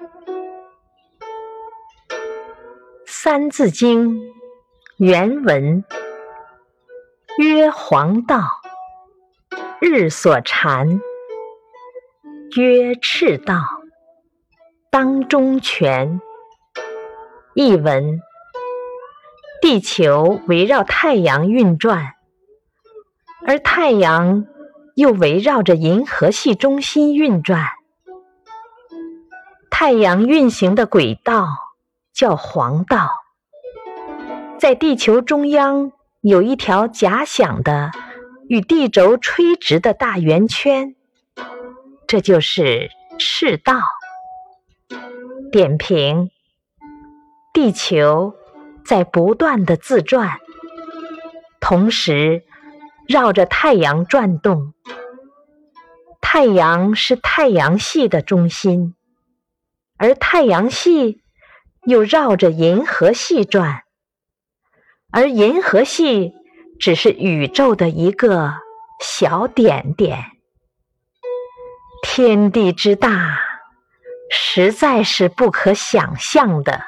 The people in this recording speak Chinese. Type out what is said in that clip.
《三字经》原文：曰黄道，日所缠；曰赤道，当中权。译文：地球围绕太阳运转，而太阳又围绕着银河系中心运转。太阳运行的轨道。叫黄道，在地球中央有一条假想的与地轴垂直的大圆圈，这就是赤道。点评：地球在不断的自转，同时绕着太阳转动。太阳是太阳系的中心，而太阳系。又绕着银河系转，而银河系只是宇宙的一个小点点。天地之大，实在是不可想象的。